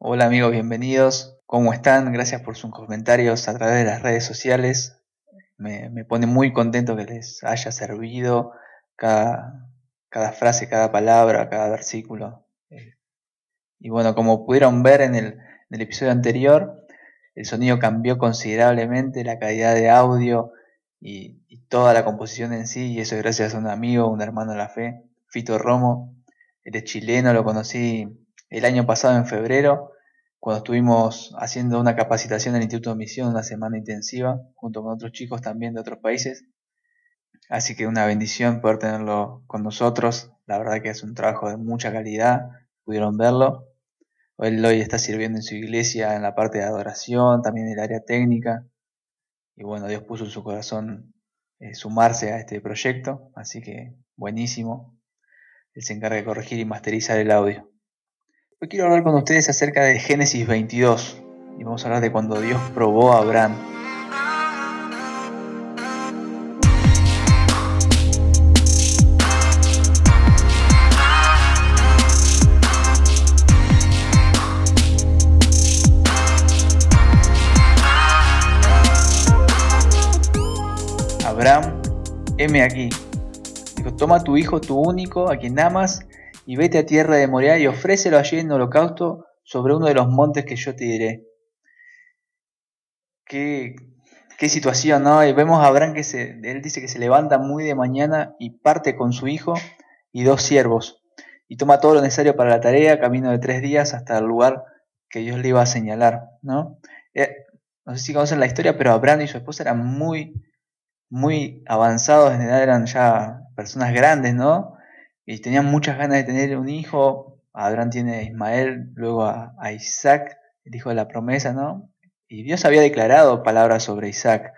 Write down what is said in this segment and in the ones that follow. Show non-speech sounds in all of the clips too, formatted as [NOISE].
Hola amigos, bienvenidos. ¿Cómo están? Gracias por sus comentarios a través de las redes sociales. Me, pone muy contento que les haya servido cada, frase, cada palabra, cada versículo. Eh, y bueno, como pudieron ver en el, en el episodio anterior, el sonido cambió considerablemente, la calidad de audio y, toda la composición en sí, y eso es gracias a un amigo, un hermano de la fe, Fito Romo. Él es chileno, lo conocí el año pasado en febrero, cuando estuvimos haciendo una capacitación en el Instituto de Misión, una semana intensiva, junto con otros chicos también de otros países. Así que una bendición poder tenerlo con nosotros. La verdad que es un trabajo de mucha calidad, pudieron verlo. Él hoy está sirviendo en su iglesia en la parte de adoración, también en el área técnica. Y bueno, Dios puso en su corazón eh, sumarse a este proyecto, así que buenísimo. Él se encarga de corregir y masterizar el audio. Hoy quiero hablar con ustedes acerca de Génesis 22 y vamos a hablar de cuando Dios probó a Abraham. Abraham, heme aquí. Dijo, toma tu hijo, tu único, a quien amas, y vete a tierra de Moriah y ofrécelo allí en holocausto sobre uno de los montes que yo te diré. Qué, qué situación, ¿no? Y vemos a Abraham que se, él dice que se levanta muy de mañana y parte con su hijo y dos siervos, y toma todo lo necesario para la tarea, camino de tres días hasta el lugar que Dios le iba a señalar, ¿no? Eh, no sé si conocen la historia, pero Abraham y su esposa eran muy, muy avanzados en edad, eran ya personas grandes, ¿no? Y tenían muchas ganas de tener un hijo. Abraham tiene a Ismael, luego a, Isaac, el hijo de la promesa, ¿no? Y Dios había declarado palabras sobre Isaac,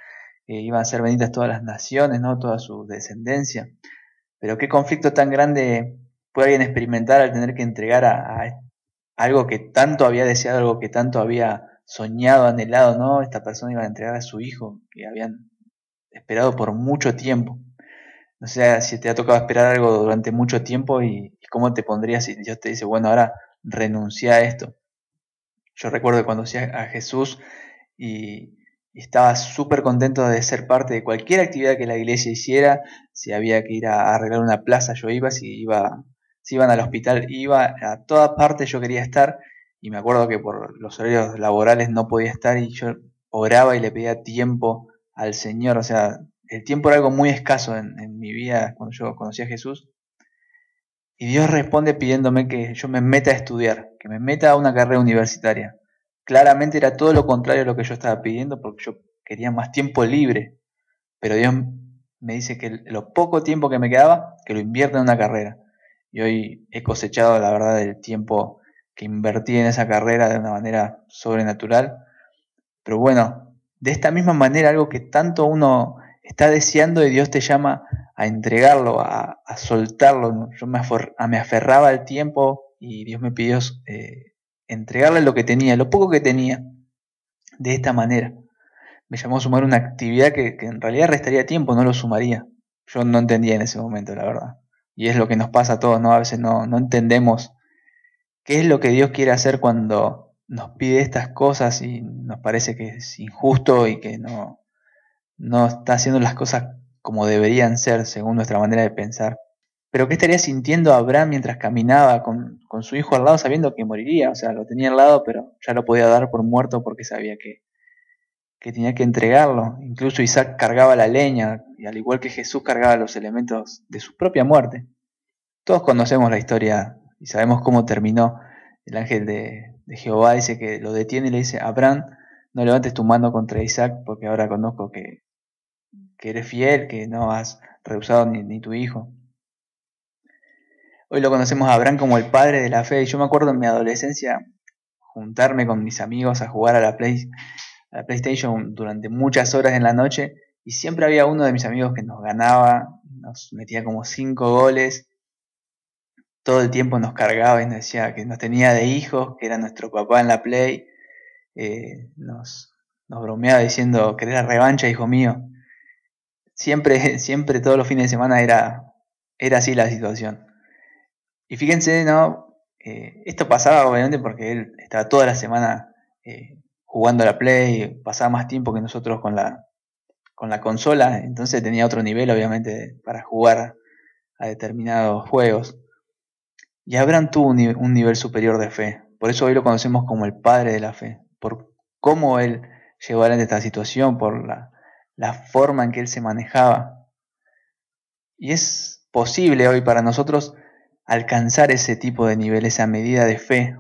que iban a ser benditas todas las naciones, ¿no? Toda su descendencia. Pero qué conflicto tan grande puede alguien experimentar al tener que entregar a, algo que tanto había deseado, algo que tanto había soñado, anhelado, ¿no? Esta persona iba a entregar a su hijo, que habían esperado por mucho tiempo. No sé si te ha tocado esperar algo durante mucho tiempo y, cómo te pondrías si Dios te dice, bueno, ahora renuncia a esto. Yo recuerdo cuando conocí a Jesús y, estaba súper contento de ser parte de cualquier actividad que la iglesia hiciera. Si había que ir a arreglar una plaza, yo iba. Si, iba, si iban al hospital, iba. A todas partes yo quería estar. Y me acuerdo que por los horarios laborales no podía estar y yo oraba y le pedía tiempo al Señor. O sea, el tiempo era algo muy escaso en, mi vida cuando yo conocí a Jesús. Y Dios responde pidiéndome que yo me meta a estudiar, que me meta a una carrera universitaria. Claramente era todo lo contrario a lo que yo estaba pidiendo porque yo quería más tiempo libre. Pero Dios me dice que lo poco tiempo que me quedaba, que lo invierta en una carrera. Y hoy he cosechado la verdad el tiempo que invertí en esa carrera de una manera sobrenatural. Pero bueno, de esta misma manera, algo que tanto uno está deseando y Dios te llama a entregarlo, a, soltarlo. Yo me, aferraba al tiempo y Dios me pidió eh, entregarle lo que tenía, lo poco que tenía, de esta manera. Me llamó a sumar una actividad que, en realidad restaría tiempo, no lo sumaría. Yo no entendía en ese momento, la verdad. Y es lo que nos pasa a todos, ¿no? A veces no, no entendemos qué es lo que Dios quiere hacer cuando nos pide estas cosas y nos parece que es injusto y que no, no está haciendo las cosas como deberían ser según nuestra manera de pensar. Pero ¿qué estaría sintiendo Abraham mientras caminaba con, su hijo al lado sabiendo que moriría? O sea, lo tenía al lado, pero ya lo podía dar por muerto porque sabía que, que tenía que entregarlo. Incluso Isaac cargaba la leña, y al igual que Jesús cargaba los elementos de su propia muerte. Todos conocemos la historia y sabemos cómo terminó. El ángel de, de Jehová dice que lo detiene y le dice, Abraham, no levantes tu mano contra Isaac porque ahora conozco que que eres fiel, que no has rehusado ni, tu hijo. Hoy lo conocemos a Abraham como el padre de la fe. Yo me acuerdo en mi adolescencia juntarme con mis amigos a jugar a la, Play, a la PlayStation durante muchas horas en la noche. Y siempre había uno de mis amigos que nos ganaba, nos metía como cinco goles. Todo el tiempo nos cargaba y nos decía que nos tenía de hijos, que era nuestro papá en la Play. Eh, nos, nos bromeaba diciendo, ¿querés la revancha, hijo mío? Siempre, [LAUGHS] siempre todos los fines de semana era, era así la situación. Y fíjense, ¿no? Eh, esto pasaba obviamente porque él estaba toda la semana eh, jugando a la Play, pasaba más tiempo que nosotros con la, con la consola, entonces tenía otro nivel obviamente para jugar a determinados juegos. Y Abraham tuvo un, nivel superior de fe, por eso hoy lo conocemos como el padre de la fe, por cómo él llegó a esta situación, por la, la forma en que él se manejaba. Y es posible hoy para nosotros alcanzar ese tipo de nivel, esa medida de fe.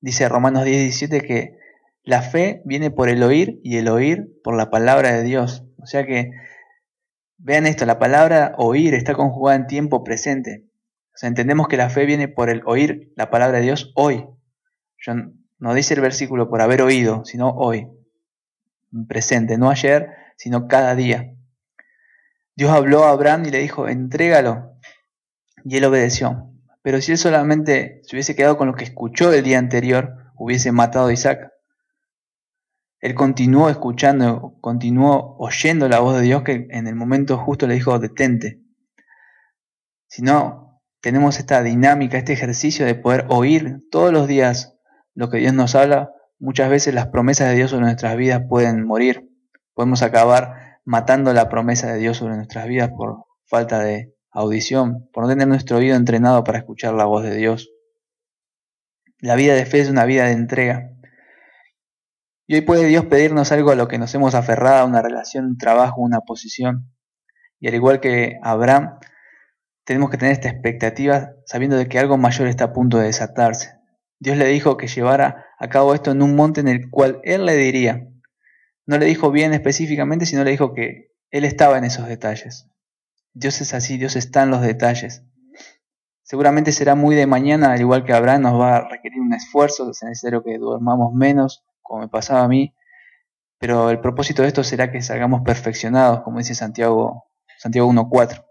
Dice Romanos 10, 17 que la fe viene por el oír y el oír por la palabra de Dios. O sea que, vean esto, la palabra oír está conjugada en tiempo presente. O sea, entendemos que la fe viene por el oír la palabra de Dios hoy. Yo, no dice el versículo por haber oído, sino hoy. Presente, no ayer, sino cada día. Dios habló a Abraham y le dijo, entrégalo. Y él obedeció. Pero si él solamente se hubiese quedado con lo que escuchó el día anterior, hubiese matado a Isaac. Él continuó escuchando, continuó oyendo la voz de Dios que en el momento justo le dijo, detente. Si no, tenemos esta dinámica, este ejercicio de poder oír todos los días lo que Dios nos habla, muchas veces las promesas de Dios sobre nuestras vidas pueden morir. Podemos acabar matando la promesa de Dios sobre nuestras vidas por falta de audición, por no tener nuestro oído entrenado para escuchar la voz de Dios. La vida de fe es una vida de entrega. Y hoy puede Dios pedirnos algo a lo que nos hemos aferrado, una relación, un trabajo, una posición. Y al igual que Abraham, tenemos que tener esta expectativa sabiendo de que algo mayor está a punto de desatarse. Dios le dijo que llevara a cabo esto en un monte en el cual Él le diría. No le dijo bien específicamente, sino le dijo que Él estaba en esos detalles. Dios es así, Dios está en los detalles. Seguramente será muy de mañana, al igual que Abraham, nos va a requerir un esfuerzo, es necesario que durmamos menos, como me pasaba a mí, pero el propósito de esto será que salgamos perfeccionados, como dice Santiago, Santiago 1.4.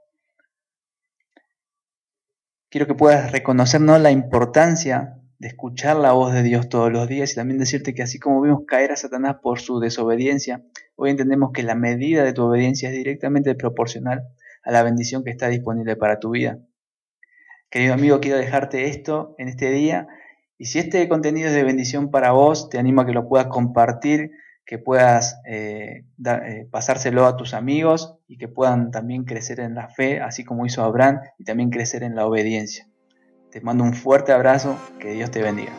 Quiero que puedas reconocernos la importancia de escuchar la voz de Dios todos los días y también decirte que así como vimos caer a Satanás por su desobediencia, hoy entendemos que la medida de tu obediencia es directamente proporcional a la bendición que está disponible para tu vida. Querido amigo, quiero dejarte esto en este día y si este contenido es de bendición para vos, te animo a que lo puedas compartir, que puedas eh, eh, pasárselo a tus amigos y que puedan también crecer en la fe, así como hizo Abraham, y también crecer en la obediencia. Te mando un fuerte abrazo, que Dios te bendiga.